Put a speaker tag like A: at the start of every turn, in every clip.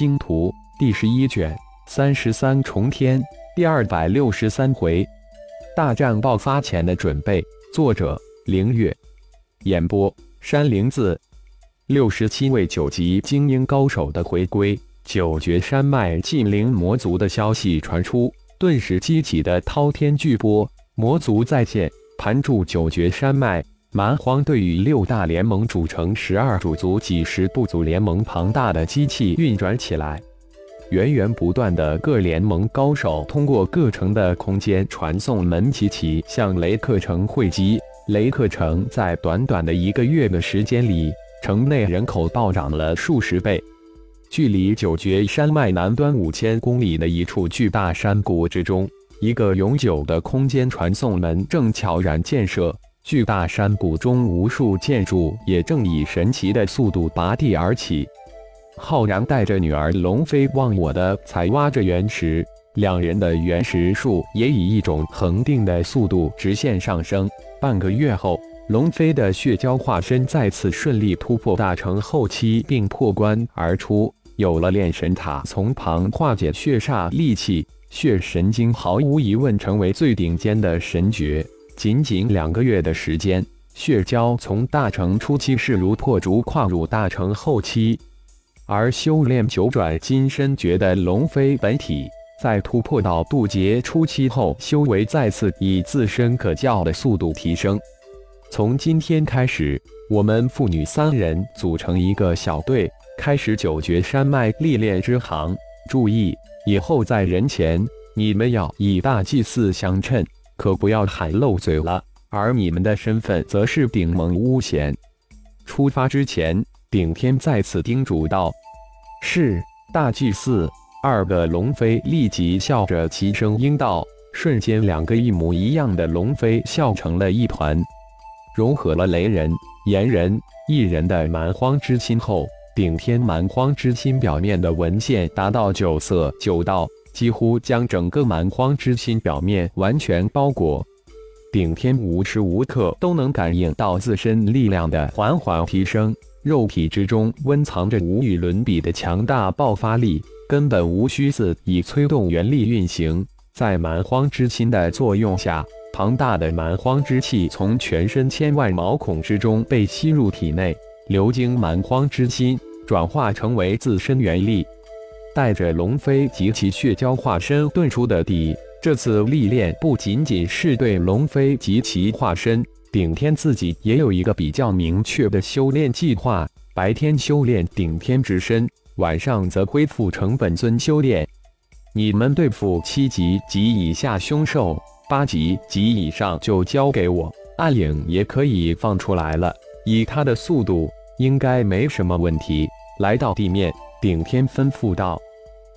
A: 星图》第十一卷三十三重天第二百六十三回，大战爆发前的准备。作者：凌月，演播：山灵子。六十七位九级精英高手的回归，九绝山脉禁灵魔族的消息传出，顿时激起的滔天巨波。魔族再现，盘住九绝山脉。蛮荒对与六大联盟组成十二主族几十部族联盟，庞大的机器运转起来，源源不断的各联盟高手通过各城的空间传送门齐齐向雷克城汇集。雷克城在短短的一个月的时间里，城内人口暴涨了数十倍。距离九绝山脉南端五千公里的一处巨大山谷之中，一个永久的空间传送门正悄然建设。巨大山谷中，无数建筑也正以神奇的速度拔地而起。浩然带着女儿龙飞忘我的采挖着原石，两人的原石数也以一种恒定的速度直线上升。半个月后，龙飞的血蛟化身再次顺利突破大成后期，并破关而出。有了炼神塔从旁化解血煞戾气，血神经毫无疑问成为最顶尖的神诀。仅仅两个月的时间，血蛟从大成初期势如破竹跨入大成后期，而修炼九转金身诀的龙飞本体，在突破到渡劫初期后，修为再次以自身可教的速度提升。从今天开始，我们父女三人组成一个小队，开始九绝山脉历练之行。注意，以后在人前，你们要以大祭司相称。可不要喊漏嘴了。而你们的身份则是顶盟巫贤。出发之前，顶天再次叮嘱道：“是大祭司。”二个龙飞立即笑着齐声应道。瞬间，两个一模一样的龙飞笑成了一团，融合了雷人、炎人、异人的蛮荒之心后，顶天蛮荒之心表面的纹线达到九色九道。几乎将整个蛮荒之心表面完全包裹，顶天无时无刻都能感应到自身力量的缓缓提升，肉体之中温藏着无与伦比的强大爆发力，根本无需自己催动元力运行。在蛮荒之心的作用下，庞大的蛮荒之气从全身千万毛孔之中被吸入体内，流经蛮荒之心，转化成为自身元力。带着龙飞及其血蛟化身遁出的地，这次历练不仅仅是对龙飞及其化身，顶天自己也有一个比较明确的修炼计划：白天修炼顶天之身，晚上则恢复成本尊修炼。你们对付七级及以下凶兽，八级及以上就交给我，暗影也可以放出来了。以他的速度，应该没什么问题。来到地面。顶天吩咐道：“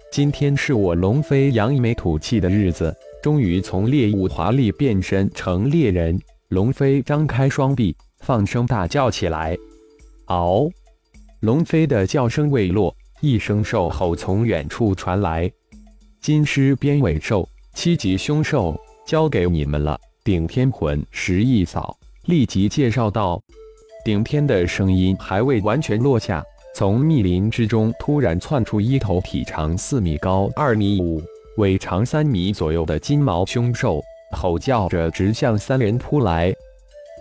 A: 今天是我龙飞扬一枚吐气的日子，终于从猎物华丽变身成猎人。”龙飞张开双臂，放声大叫起来：“嗷！”龙飞的叫声未落，一声兽吼从远处传来：“金狮边尾兽，七级凶兽，交给你们了。”顶天魂石一扫，立即介绍道：“顶天的声音还未完全落下。”从密林之中突然窜出一头体长四米高、二米五、尾长三米左右的金毛凶兽，吼叫着直向三人扑来。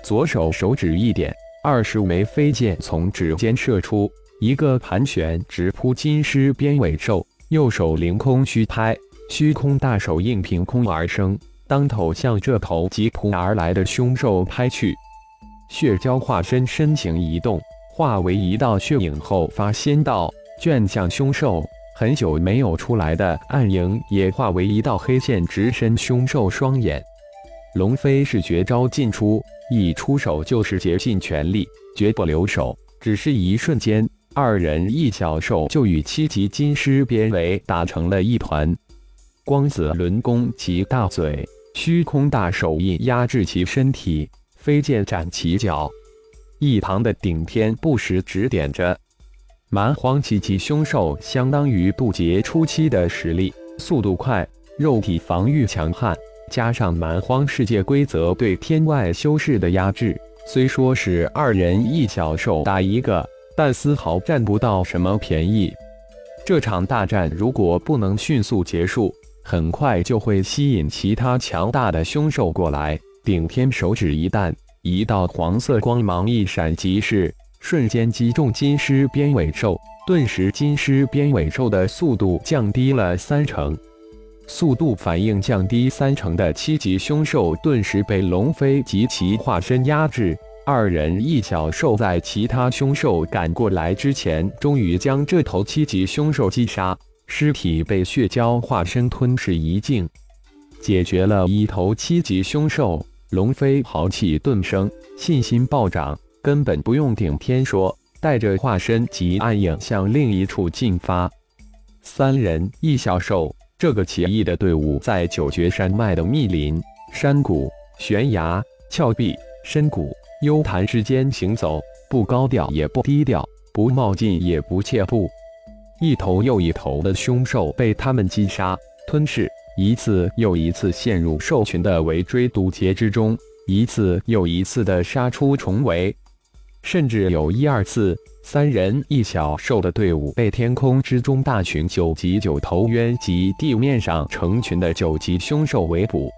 A: 左手手指一点，二十枚飞箭从指尖射出，一个盘旋直扑金狮边尾兽。右手凌空虚拍，虚空大手印凭空而生，当头向这头急扑而来的凶兽拍去。血蛟化身身形一动。化为一道血影后，发仙道卷向凶兽。很久没有出来的暗影也化为一道黑线，直伸凶兽双眼。龙飞是绝招尽出，一出手就是竭尽全力，绝不留手。只是一瞬间，二人一小兽就与七级金狮边围打成了一团。光子轮弓其大嘴，虚空大手印压制其身体，飞剑斩其脚。一旁的顶天不时指点着，蛮荒七级凶兽相当于渡劫初期的实力，速度快，肉体防御强悍，加上蛮荒世界规则对天外修士的压制，虽说是二人一小兽打一个，但丝毫占不到什么便宜。这场大战如果不能迅速结束，很快就会吸引其他强大的凶兽过来。顶天手指一弹，一道黄色光芒一闪即逝，瞬间击中金狮边尾兽，顿时金狮边尾兽的速度降低了三成。速度反应降低三成的七级凶兽，顿时被龙飞及其化身压制。二人一小兽在其他凶兽赶过来之前，终于将这头七级凶兽击杀，尸体被血蛟化身吞噬一净，解决了一头七级凶兽。龙飞豪气顿生，信心暴涨，根本不用顶天说，带着化身及暗影向另一处进发。三人一小兽，这个奇异的队伍在九绝山脉的密林、山谷、悬崖、峭壁、深谷。幽潭之间行走，不高调也不低调，不冒进也不怯步。一头又一头的凶兽被他们击杀、吞噬，一次又一次陷入兽群的围追堵截之中，一次又一次的杀出重围。甚至有一二次，三人一小兽的队伍被天空之中大群九级九头渊及地面上成群的九级凶兽围捕。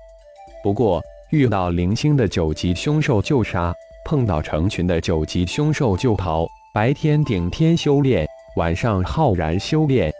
A: 不过，遇到零星的九级凶兽就杀。碰到成群的九级凶兽就逃，白天顶天修炼，晚上浩然修炼。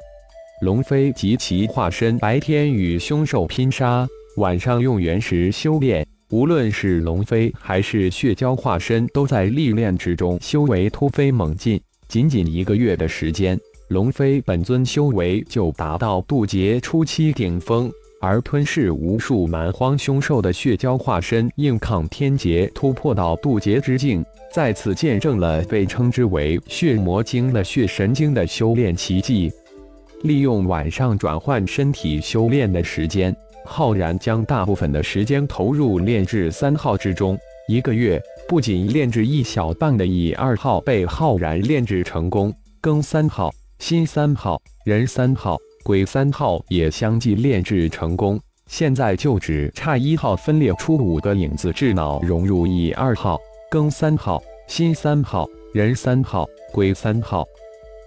A: 龙飞及其化身白天与凶兽拼杀，晚上用原石修炼。无论是龙飞还是血蛟化身，都在历练之中修为突飞猛进。仅仅一个月的时间，龙飞本尊修为就达到渡劫初期顶峰。而吞噬无数蛮荒凶兽的血蛟化身，硬抗天劫，突破到渡劫之境，再次见证了被称之为血魔经的血神经的修炼奇迹。利用晚上转换身体修炼的时间，浩然将大部分的时间投入炼制三号之中。一个月，不仅炼制一小半的乙二号被浩然炼制成功，庚三号、辛三号、壬三号。癸三号也相继炼制成功，现在就只差一号分裂出五个影子智脑融入乙二号、庚三号、辛三号、壬三号、癸三号。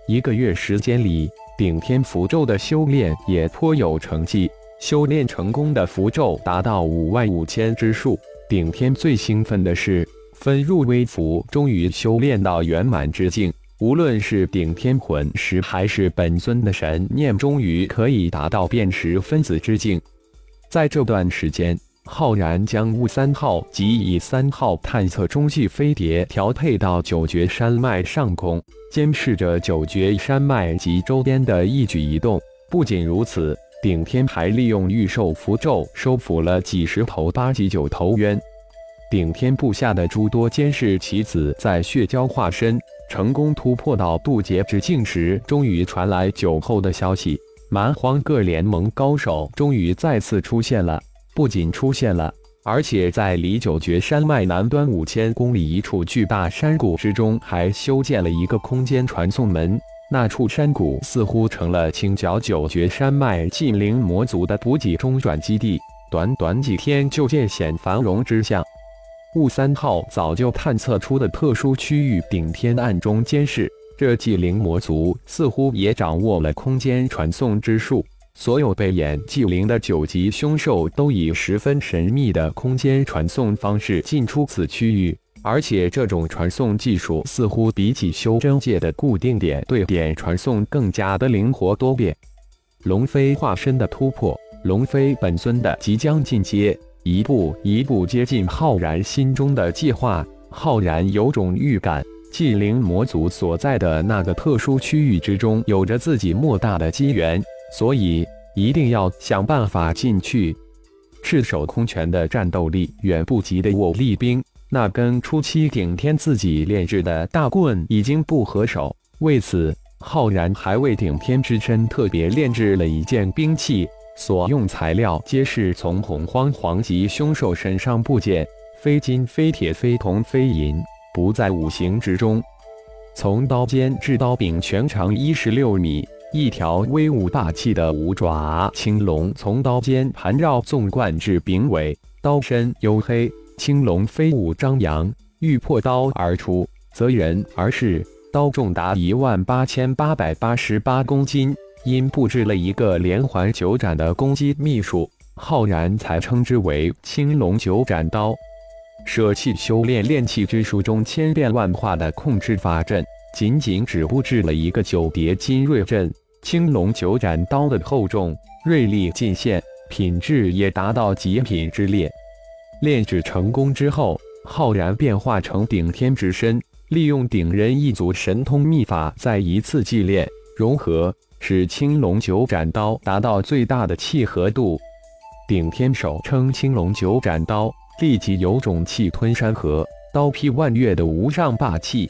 A: 一个月时间里，顶天符咒的修炼也颇有成绩，修炼成功的符咒达到五万五千之数。顶天最兴奋的是，分入微符终于修炼到圆满之境。无论是顶天魂师，还是本尊的神念，终于可以达到辨识分子之境。在这段时间，浩然将雾三号及乙三号探测中继飞碟调配到九绝山脉上空，监视着九绝山脉及周边的一举一动。不仅如此，顶天还利用御兽符咒收服了几十头八级九头渊。顶天部下的诸多监视棋子在血蛟化身。成功突破到渡劫之境时，终于传来酒后的消息：蛮荒各联盟高手终于再次出现了。不仅出现了，而且在离九绝山脉南端五千公里一处巨大山谷之中，还修建了一个空间传送门。那处山谷似乎成了清剿九绝山脉禁灵魔族的补给中转基地。短短几天就见显繁荣之象。雾三号早就探测出的特殊区域，顶天暗中监视。这祭灵魔族似乎也掌握了空间传送之术，所有被演祭灵的九级凶兽都以十分神秘的空间传送方式进出此区域，而且这种传送技术似乎比起修真界的固定点对点传送更加的灵活多变。龙飞化身的突破，龙飞本尊的即将进阶。一步一步接近浩然心中的计划，浩然有种预感，祭灵魔族所在的那个特殊区域之中，有着自己莫大的机缘，所以一定要想办法进去。赤手空拳的战斗力远不及的我厉兵，那根初期顶天自己炼制的大棍已经不合手，为此，浩然还为顶天之身特别炼制了一件兵器。所用材料皆是从洪荒黄级凶兽身上部件，非金非铁非铜非银，不在五行之中。从刀尖至刀柄，全长一十六米，一条威武霸气的五爪青龙从刀尖盘绕纵贯至柄尾，刀身黝黑，青龙飞舞张扬，欲破刀而出，择人而噬。刀重达一万八千八百八十八公斤。因布置了一个连环九斩的攻击秘术，浩然才称之为青龙九斩刀。舍弃修炼炼气之术中千变万化的控制法阵，仅仅只布置了一个九叠金锐阵。青龙九斩刀的厚重、锐利尽现，品质也达到极品之列。炼制成功之后，浩然变化成顶天之身，利用顶人一族神通秘法，再一次祭炼融合，使青龙九斩刀达到最大的契合度。顶天手称青龙九斩刀。立即有种气吞山河、刀劈万岳的无上霸气。